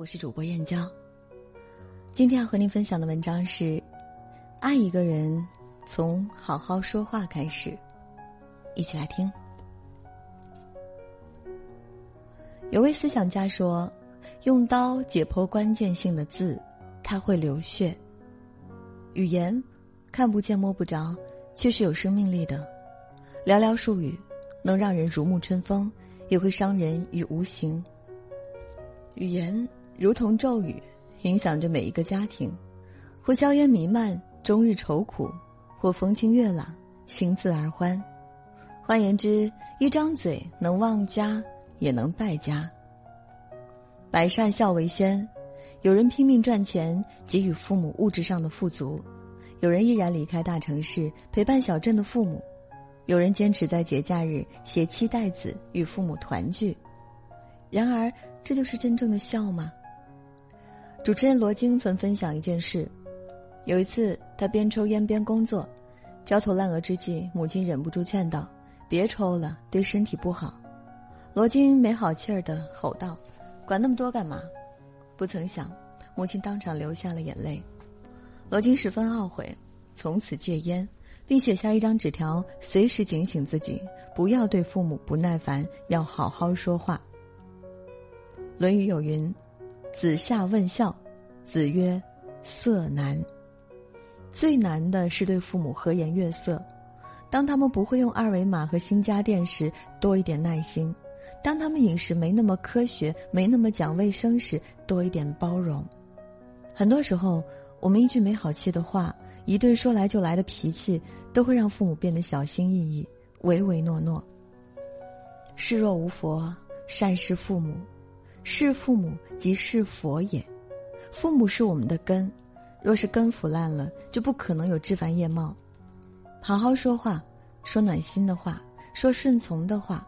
我是主播燕娇。今天要和您分享的文章是：爱一个人，从好好说话开始。一起来听。有位思想家说：“用刀解剖关键性的字，它会流血。语言看不见摸不着，却是有生命力的。寥寥数语，能让人如沐春风，也会伤人于无形。语言如同咒语，影响着每一个家庭，或硝烟弥漫，终日愁苦；或风清月朗，兴自而欢。换言之，一张嘴能旺家。”也能败家。百善孝为先，有人拼命赚钱，给予父母物质上的富足；有人毅然离开大城市，陪伴小镇的父母；有人坚持在节假日携妻带子与父母团聚。然而，这就是真正的孝吗？主持人罗京曾分享一件事：有一次，他边抽烟边工作，焦头烂额之际，母亲忍不住劝道：“别抽了，对身体不好。”罗京没好气儿的吼道：“管那么多干嘛？”不曾想，母亲当场流下了眼泪。罗京十分懊悔，从此戒烟，并写下一张纸条，随时警醒自己，不要对父母不耐烦，要好好说话。《论语》有云：“子夏问孝，子曰：‘色难。’最难的是对父母和颜悦色，当他们不会用二维码和新家电时，多一点耐心。”当他们饮食没那么科学、没那么讲卫生时，多一点包容。很多时候，我们一句没好气的话，一顿说来就来的脾气，都会让父母变得小心翼翼、唯唯诺诺。视若无佛，善事父母，是父母即是佛也。父母是我们的根，若是根腐烂了，就不可能有枝繁叶茂。好好说话，说暖心的话，说顺从的话。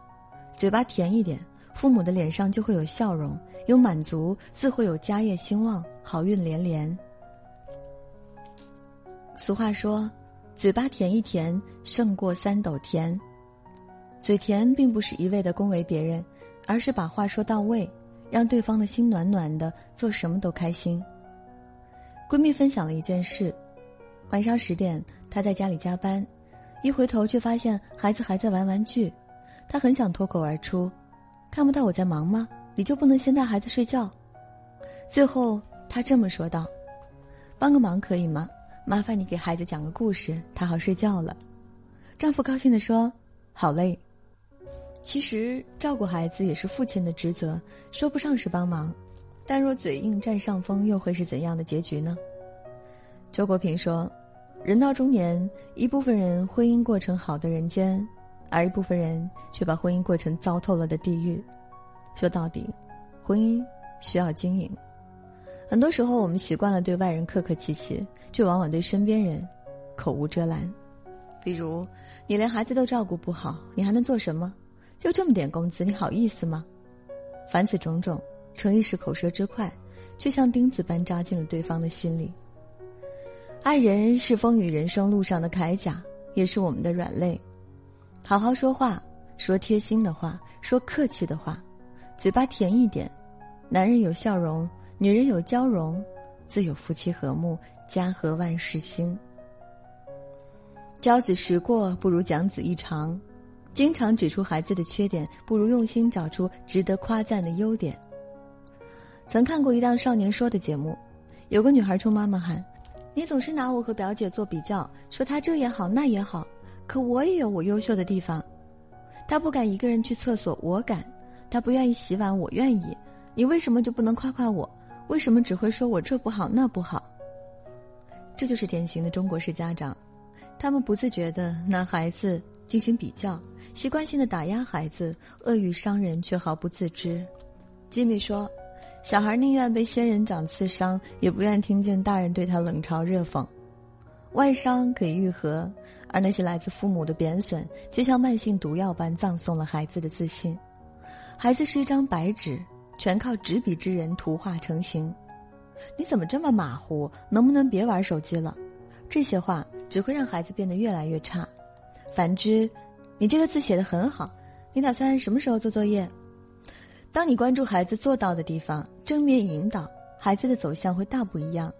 嘴巴甜一点，父母的脸上就会有笑容，有满足，自会有家业兴旺，好运连连。俗话说：“嘴巴甜一甜，胜过三斗甜。”嘴甜并不是一味的恭维别人，而是把话说到位，让对方的心暖暖的，做什么都开心。闺蜜分享了一件事：晚上十点，她在家里加班，一回头却发现孩子还在玩玩具。她很想脱口而出：“看不到我在忙吗？你就不能先带孩子睡觉？”最后她这么说道：“帮个忙可以吗？麻烦你给孩子讲个故事，他好睡觉了。”丈夫高兴地说：“好嘞。”其实照顾孩子也是父亲的职责，说不上是帮忙，但若嘴硬占上风，又会是怎样的结局呢？周国平说：“人到中年，一部分人婚姻过程好的人间。”而一部分人却把婚姻过程糟透了的地狱。说到底，婚姻需要经营。很多时候，我们习惯了对外人客客气气，却往往对身边人口无遮拦。比如，你连孩子都照顾不好，你还能做什么？就这么点工资，你好意思吗？凡此种种，成一时口舌之快，却像钉子般扎进了对方的心里。爱人是风雨人生路上的铠甲，也是我们的软肋。好好说话，说贴心的话，说客气的话，嘴巴甜一点。男人有笑容，女人有娇容，自有夫妻和睦，家和万事兴。教子时过，不如讲子一长。经常指出孩子的缺点，不如用心找出值得夸赞的优点。曾看过一档少年说的节目，有个女孩冲妈妈喊：“你总是拿我和表姐做比较，说她这也好那也好。”可我也有我优秀的地方，她不敢一个人去厕所，我敢；她不愿意洗碗，我愿意。你为什么就不能夸夸我？为什么只会说我这不好那不好？这就是典型的中国式家长，他们不自觉的拿孩子进行比较，习惯性的打压孩子，恶语伤人却毫不自知。吉米说：“小孩宁愿被仙人掌刺伤，也不愿听见大人对他冷嘲热讽。”外伤可以愈合，而那些来自父母的贬损，却像慢性毒药般葬送了孩子的自信。孩子是一张白纸，全靠执笔之人图画成形。你怎么这么马虎？能不能别玩手机了？这些话只会让孩子变得越来越差。反之，你这个字写得很好，你打算什么时候做作业？当你关注孩子做到的地方，正面引导，孩子的走向会大不一样。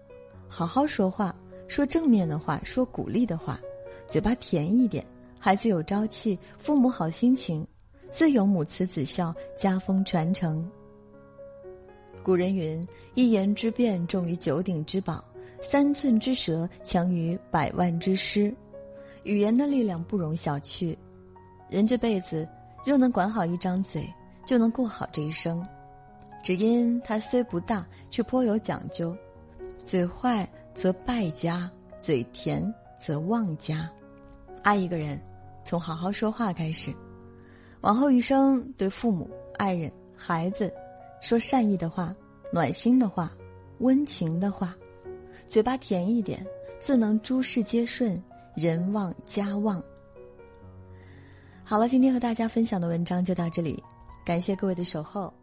好好说话，说正面的话，说鼓励的话，嘴巴甜一点，孩子有朝气，父母好心情，自有母慈子孝，家风传承。古人云：“一言之辩重于九鼎之宝，三寸之舌强于百万之师。”语言的力量不容小觑。人这辈子若能管好一张嘴，就能过好这一生。只因它虽不大，却颇有讲究。嘴坏则败家，嘴甜则旺家。爱一个人，从好好说话开始。往后余生，对父母、爱人、孩子，说善意的话、暖心的话、温情的话。嘴巴甜一点，自能诸事皆顺，人旺家旺。好了，今天和大家分享的文章就到这里，感谢各位的守候。